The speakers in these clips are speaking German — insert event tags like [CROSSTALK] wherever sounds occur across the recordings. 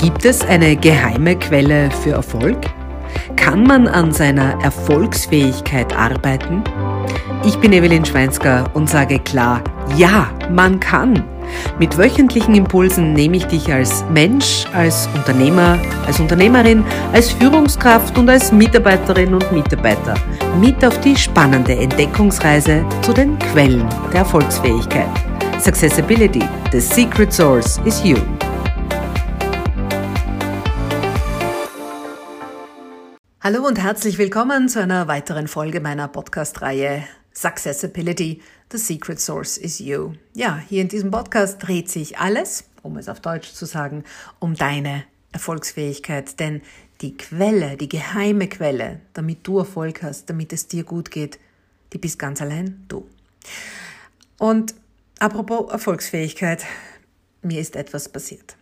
Gibt es eine geheime Quelle für Erfolg? Kann man an seiner Erfolgsfähigkeit arbeiten? Ich bin Evelyn Schweinsker und sage klar, ja, man kann. Mit wöchentlichen Impulsen nehme ich dich als Mensch, als Unternehmer, als Unternehmerin, als Führungskraft und als Mitarbeiterin und Mitarbeiter mit auf die spannende Entdeckungsreise zu den Quellen der Erfolgsfähigkeit. Successibility, the secret source is you. Hallo und herzlich willkommen zu einer weiteren Folge meiner Podcast-Reihe Successibility, The Secret Source is You. Ja, hier in diesem Podcast dreht sich alles, um es auf Deutsch zu sagen, um deine Erfolgsfähigkeit. Denn die Quelle, die geheime Quelle, damit du Erfolg hast, damit es dir gut geht, die bist ganz allein du. Und apropos Erfolgsfähigkeit, mir ist etwas passiert.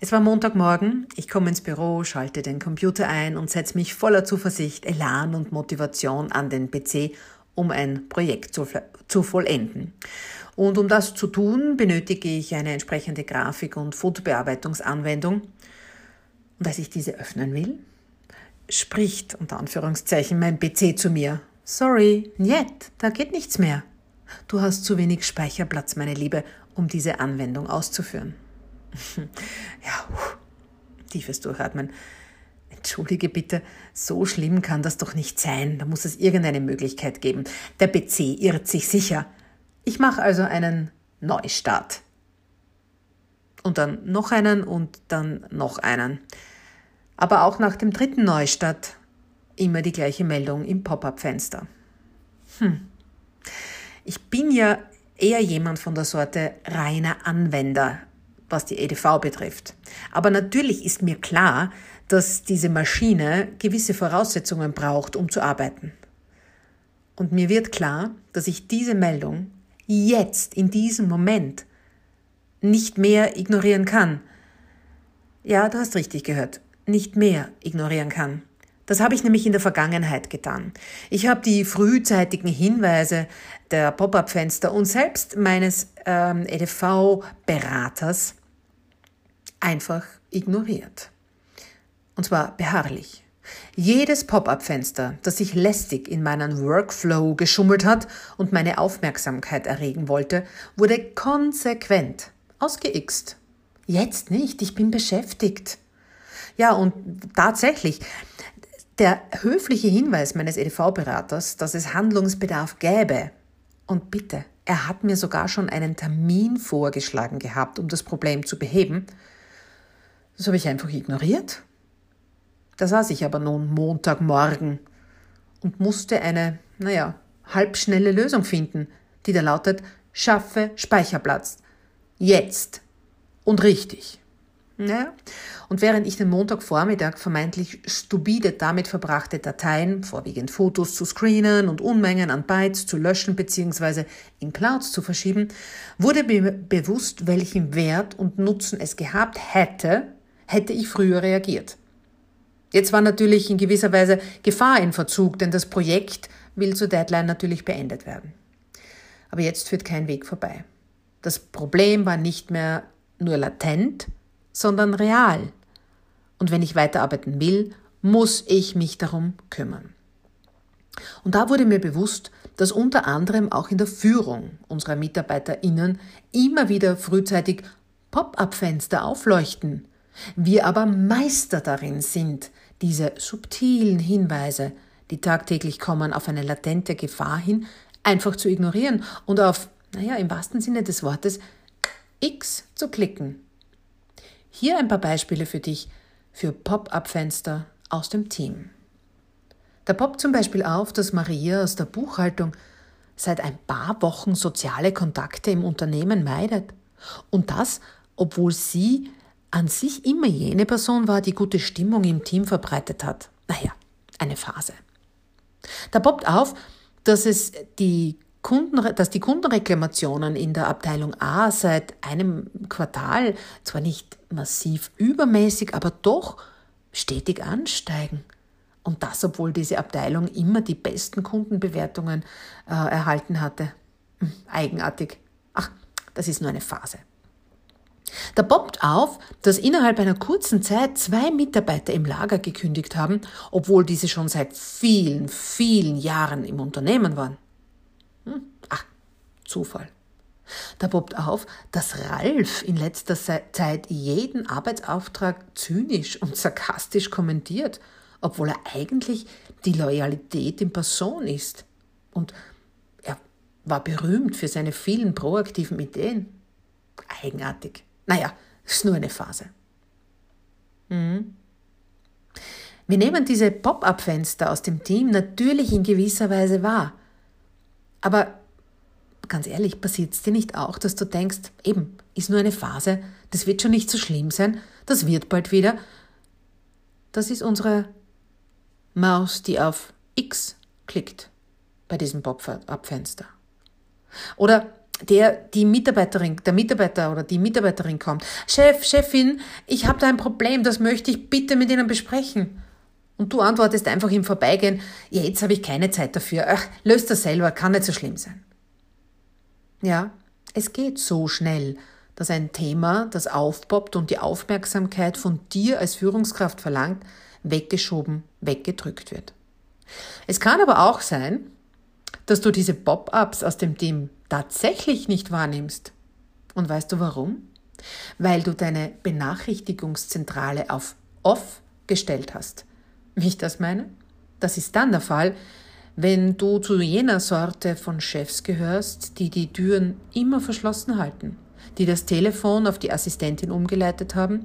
Es war Montagmorgen, ich komme ins Büro, schalte den Computer ein und setze mich voller Zuversicht, Elan und Motivation an den PC, um ein Projekt zu, zu vollenden. Und um das zu tun, benötige ich eine entsprechende Grafik- und Fotobearbeitungsanwendung. Und als ich diese öffnen will, spricht unter Anführungszeichen mein PC zu mir. Sorry, niet, da geht nichts mehr. Du hast zu wenig Speicherplatz, meine Liebe, um diese Anwendung auszuführen. [LAUGHS] ja, tiefes Durchatmen. Entschuldige bitte, so schlimm kann das doch nicht sein. Da muss es irgendeine Möglichkeit geben. Der PC irrt sich sicher. Ich mache also einen Neustart. Und dann noch einen und dann noch einen. Aber auch nach dem dritten Neustart immer die gleiche Meldung im Pop-up-Fenster. Hm. Ich bin ja eher jemand von der Sorte reiner Anwender was die EDV betrifft. Aber natürlich ist mir klar, dass diese Maschine gewisse Voraussetzungen braucht, um zu arbeiten. Und mir wird klar, dass ich diese Meldung jetzt, in diesem Moment, nicht mehr ignorieren kann. Ja, du hast richtig gehört, nicht mehr ignorieren kann. Das habe ich nämlich in der Vergangenheit getan. Ich habe die frühzeitigen Hinweise der Pop-up-Fenster und selbst meines ähm, EDV-Beraters einfach ignoriert. Und zwar beharrlich. Jedes Pop-up-Fenster, das sich lästig in meinen Workflow geschummelt hat und meine Aufmerksamkeit erregen wollte, wurde konsequent ausgeixt. Jetzt nicht, ich bin beschäftigt. Ja, und tatsächlich, der höfliche Hinweis meines EDV-Beraters, dass es Handlungsbedarf gäbe, und bitte, er hat mir sogar schon einen Termin vorgeschlagen gehabt, um das Problem zu beheben, das habe ich einfach ignoriert. Da saß ich aber nun Montagmorgen und musste eine, naja, halbschnelle Lösung finden, die da lautet, schaffe Speicherplatz. Jetzt. Und richtig. Ja. Und während ich den Montagvormittag vermeintlich stupide damit verbrachte, Dateien, vorwiegend Fotos zu screenen und Unmengen an Bytes zu löschen bzw. in Clouds zu verschieben, wurde mir bewusst, welchen Wert und Nutzen es gehabt hätte, hätte ich früher reagiert. Jetzt war natürlich in gewisser Weise Gefahr in Verzug, denn das Projekt will zur Deadline natürlich beendet werden. Aber jetzt führt kein Weg vorbei. Das Problem war nicht mehr nur latent, sondern real. Und wenn ich weiterarbeiten will, muss ich mich darum kümmern. Und da wurde mir bewusst, dass unter anderem auch in der Führung unserer MitarbeiterInnen immer wieder frühzeitig Pop-up-Fenster aufleuchten, wir aber Meister darin sind, diese subtilen Hinweise, die tagtäglich kommen, auf eine latente Gefahr hin, einfach zu ignorieren und auf, naja, im wahrsten Sinne des Wortes, X zu klicken. Hier ein paar Beispiele für dich für Pop-up-Fenster aus dem Team. Da poppt zum Beispiel auf, dass Maria aus der Buchhaltung seit ein paar Wochen soziale Kontakte im Unternehmen meidet. Und das, obwohl sie an sich immer jene Person war, die gute Stimmung im Team verbreitet hat. Naja, eine Phase. Da poppt auf, dass es die Kunden, dass die Kundenreklamationen in der Abteilung A seit einem Quartal zwar nicht massiv übermäßig, aber doch stetig ansteigen. Und das, obwohl diese Abteilung immer die besten Kundenbewertungen äh, erhalten hatte. Hm, eigenartig. Ach, das ist nur eine Phase. Da poppt auf, dass innerhalb einer kurzen Zeit zwei Mitarbeiter im Lager gekündigt haben, obwohl diese schon seit vielen, vielen Jahren im Unternehmen waren. Hm? Ach, Zufall. Da poppt auf, dass Ralf in letzter Zeit jeden Arbeitsauftrag zynisch und sarkastisch kommentiert, obwohl er eigentlich die Loyalität in Person ist. Und er war berühmt für seine vielen proaktiven Ideen. Eigenartig. Naja, ist nur eine Phase. Mhm. Wir nehmen diese Pop-up-Fenster aus dem Team natürlich in gewisser Weise wahr. Aber ganz ehrlich, passiert es dir nicht auch, dass du denkst, eben, ist nur eine Phase, das wird schon nicht so schlimm sein, das wird bald wieder. Das ist unsere Maus, die auf X klickt bei diesem Pop-up-Fenster. Oder der, die Mitarbeiterin, der Mitarbeiter oder die Mitarbeiterin kommt. Chef, Chefin, ich habe da ein Problem, das möchte ich bitte mit Ihnen besprechen. Und du antwortest einfach im Vorbeigehen, ja, jetzt habe ich keine Zeit dafür. Ach, löst das selber, kann nicht so schlimm sein. Ja, es geht so schnell, dass ein Thema, das aufpoppt und die Aufmerksamkeit von dir als Führungskraft verlangt, weggeschoben, weggedrückt wird. Es kann aber auch sein, dass du diese Pop-ups aus dem Team tatsächlich nicht wahrnimmst. Und weißt du warum? Weil du deine Benachrichtigungszentrale auf Off gestellt hast. Wie ich das meine? Das ist dann der Fall, wenn du zu jener Sorte von Chefs gehörst, die die Türen immer verschlossen halten, die das Telefon auf die Assistentin umgeleitet haben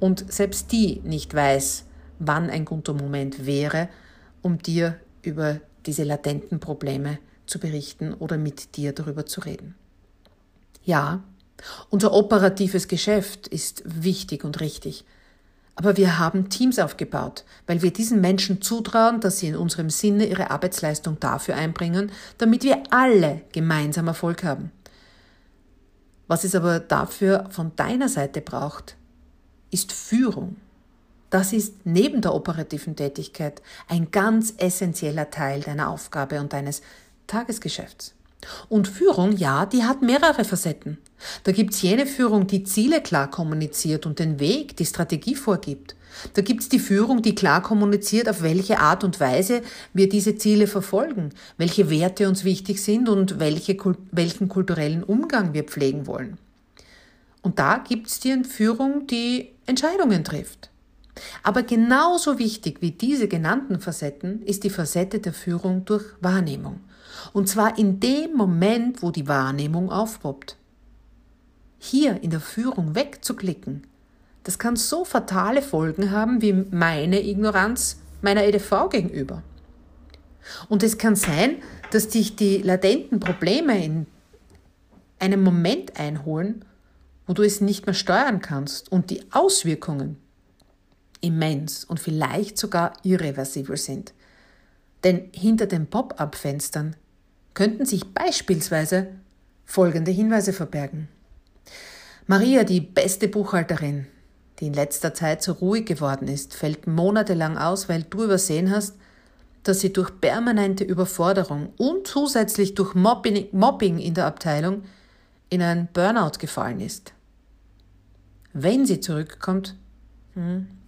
und selbst die nicht weiß, wann ein guter Moment wäre, um dir über diese latenten Probleme zu berichten oder mit dir darüber zu reden. Ja, unser operatives Geschäft ist wichtig und richtig, aber wir haben Teams aufgebaut, weil wir diesen Menschen zutrauen, dass sie in unserem Sinne ihre Arbeitsleistung dafür einbringen, damit wir alle gemeinsam Erfolg haben. Was es aber dafür von deiner Seite braucht, ist Führung. Das ist neben der operativen Tätigkeit ein ganz essentieller Teil deiner Aufgabe und deines Tagesgeschäfts. Und Führung, ja, die hat mehrere Facetten. Da gibt's jene Führung, die Ziele klar kommuniziert und den Weg, die Strategie vorgibt. Da gibt's die Führung, die klar kommuniziert, auf welche Art und Weise wir diese Ziele verfolgen, welche Werte uns wichtig sind und welche, welchen kulturellen Umgang wir pflegen wollen. Und da gibt's die Führung, die Entscheidungen trifft. Aber genauso wichtig wie diese genannten Facetten ist die Facette der Führung durch Wahrnehmung. Und zwar in dem Moment, wo die Wahrnehmung aufpoppt. Hier in der Führung wegzuklicken, das kann so fatale Folgen haben wie meine Ignoranz meiner EDV gegenüber. Und es kann sein, dass dich die latenten Probleme in einem Moment einholen, wo du es nicht mehr steuern kannst und die Auswirkungen immens und vielleicht sogar irreversibel sind. Denn hinter den Pop-up-Fenstern könnten sich beispielsweise folgende Hinweise verbergen. Maria, die beste Buchhalterin, die in letzter Zeit so ruhig geworden ist, fällt monatelang aus, weil du übersehen hast, dass sie durch permanente Überforderung und zusätzlich durch Mobbing, in der Abteilung in ein Burnout gefallen ist. Wenn sie zurückkommt,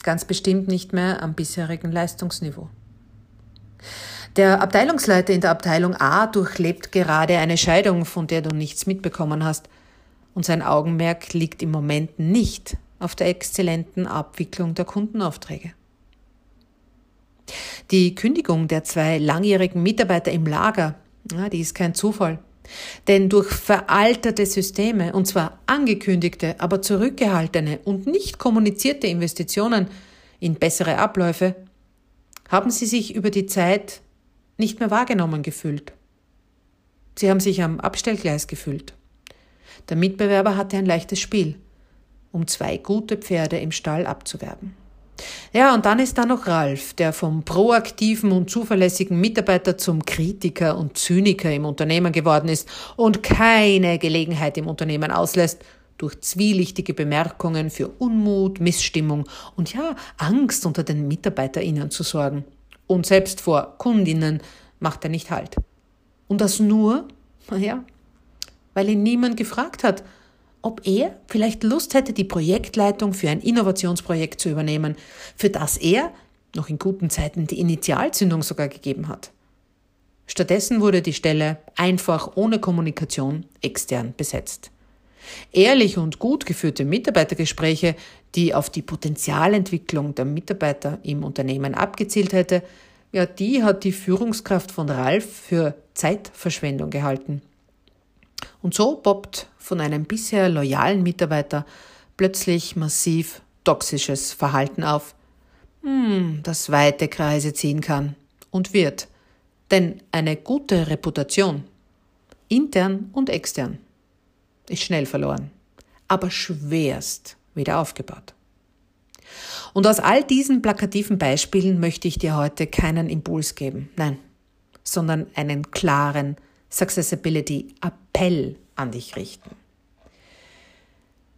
ganz bestimmt nicht mehr am bisherigen Leistungsniveau. Der Abteilungsleiter in der Abteilung A durchlebt gerade eine Scheidung, von der du nichts mitbekommen hast, und sein Augenmerk liegt im Moment nicht auf der exzellenten Abwicklung der Kundenaufträge. Die Kündigung der zwei langjährigen Mitarbeiter im Lager, die ist kein Zufall. Denn durch veralterte Systeme, und zwar angekündigte, aber zurückgehaltene und nicht kommunizierte Investitionen in bessere Abläufe, haben sie sich über die Zeit nicht mehr wahrgenommen gefühlt. Sie haben sich am Abstellgleis gefühlt. Der Mitbewerber hatte ein leichtes Spiel, um zwei gute Pferde im Stall abzuwerben. Ja, und dann ist da noch Ralf, der vom proaktiven und zuverlässigen Mitarbeiter zum Kritiker und Zyniker im Unternehmen geworden ist und keine Gelegenheit im Unternehmen auslässt, durch zwielichtige Bemerkungen für Unmut, Missstimmung und ja, Angst unter den MitarbeiterInnen zu sorgen. Und selbst vor Kundinnen macht er nicht Halt. Und das nur, naja, weil ihn niemand gefragt hat, ob er vielleicht Lust hätte, die Projektleitung für ein Innovationsprojekt zu übernehmen, für das er noch in guten Zeiten die Initialzündung sogar gegeben hat. Stattdessen wurde die Stelle einfach ohne Kommunikation extern besetzt. Ehrlich und gut geführte Mitarbeitergespräche, die auf die Potenzialentwicklung der Mitarbeiter im Unternehmen abgezielt hätte, ja, die hat die Führungskraft von Ralf für Zeitverschwendung gehalten. Und so poppt von einem bisher loyalen Mitarbeiter plötzlich massiv toxisches Verhalten auf, hm, das weite Kreise ziehen kann und wird. Denn eine gute Reputation, intern und extern, ist schnell verloren, aber schwerst wieder aufgebaut. Und aus all diesen plakativen Beispielen möchte ich dir heute keinen Impuls geben, nein, sondern einen klaren Successibility-Appell an dich richten.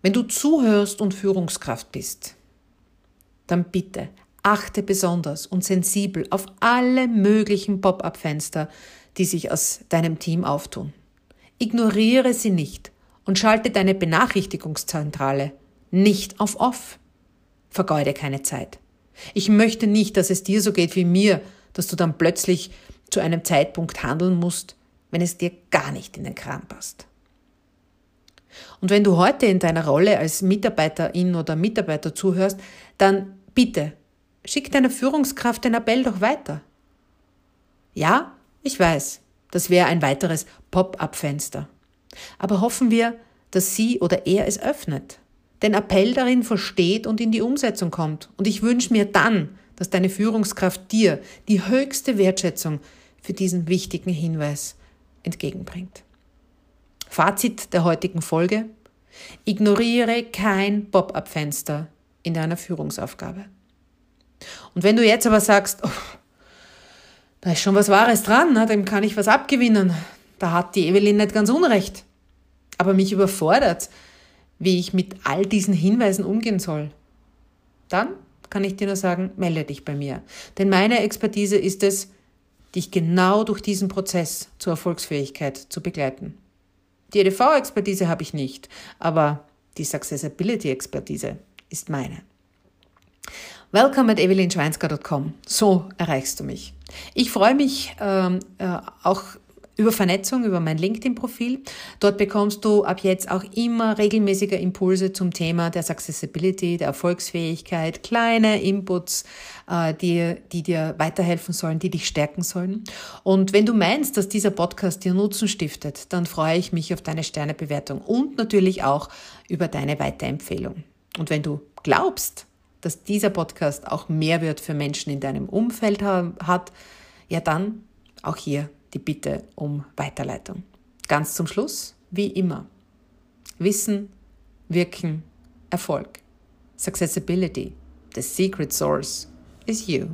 Wenn du zuhörst und Führungskraft bist, dann bitte achte besonders und sensibel auf alle möglichen Pop-up-Fenster, die sich aus deinem Team auftun. Ignoriere sie nicht und schalte deine Benachrichtigungszentrale nicht auf Off. Vergeude keine Zeit. Ich möchte nicht, dass es dir so geht wie mir, dass du dann plötzlich zu einem Zeitpunkt handeln musst, wenn es dir gar nicht in den Kram passt. Und wenn du heute in deiner Rolle als Mitarbeiterin oder Mitarbeiter zuhörst, dann bitte schick deiner Führungskraft den Appell doch weiter. Ja, ich weiß, das wäre ein weiteres Pop-up-Fenster. Aber hoffen wir, dass sie oder er es öffnet, den Appell darin versteht und in die Umsetzung kommt. Und ich wünsche mir dann, dass deine Führungskraft dir die höchste Wertschätzung für diesen wichtigen Hinweis entgegenbringt. Fazit der heutigen Folge. Ignoriere kein Pop-up-Fenster in deiner Führungsaufgabe. Und wenn du jetzt aber sagst, oh, da ist schon was Wahres dran, ne, dem kann ich was abgewinnen, da hat die Evelyn nicht ganz unrecht, aber mich überfordert, wie ich mit all diesen Hinweisen umgehen soll, dann kann ich dir nur sagen, melde dich bei mir. Denn meine Expertise ist es, dich genau durch diesen Prozess zur Erfolgsfähigkeit zu begleiten. Die EDV-Expertise habe ich nicht, aber die Successibility-Expertise ist meine. Welcome at evelynschweinsker.com. So erreichst du mich. Ich freue mich ähm, äh, auch über Vernetzung, über mein LinkedIn-Profil. Dort bekommst du ab jetzt auch immer regelmäßige Impulse zum Thema der Accessibility, der Erfolgsfähigkeit, kleine Inputs, äh, die, die dir weiterhelfen sollen, die dich stärken sollen. Und wenn du meinst, dass dieser Podcast dir Nutzen stiftet, dann freue ich mich auf deine Sternebewertung und natürlich auch über deine Weiterempfehlung. Und wenn du glaubst, dass dieser Podcast auch Mehrwert für Menschen in deinem Umfeld hat, ja dann auch hier die Bitte um Weiterleitung. Ganz zum Schluss, wie immer, Wissen, Wirken, Erfolg. Successibility, the secret source is you.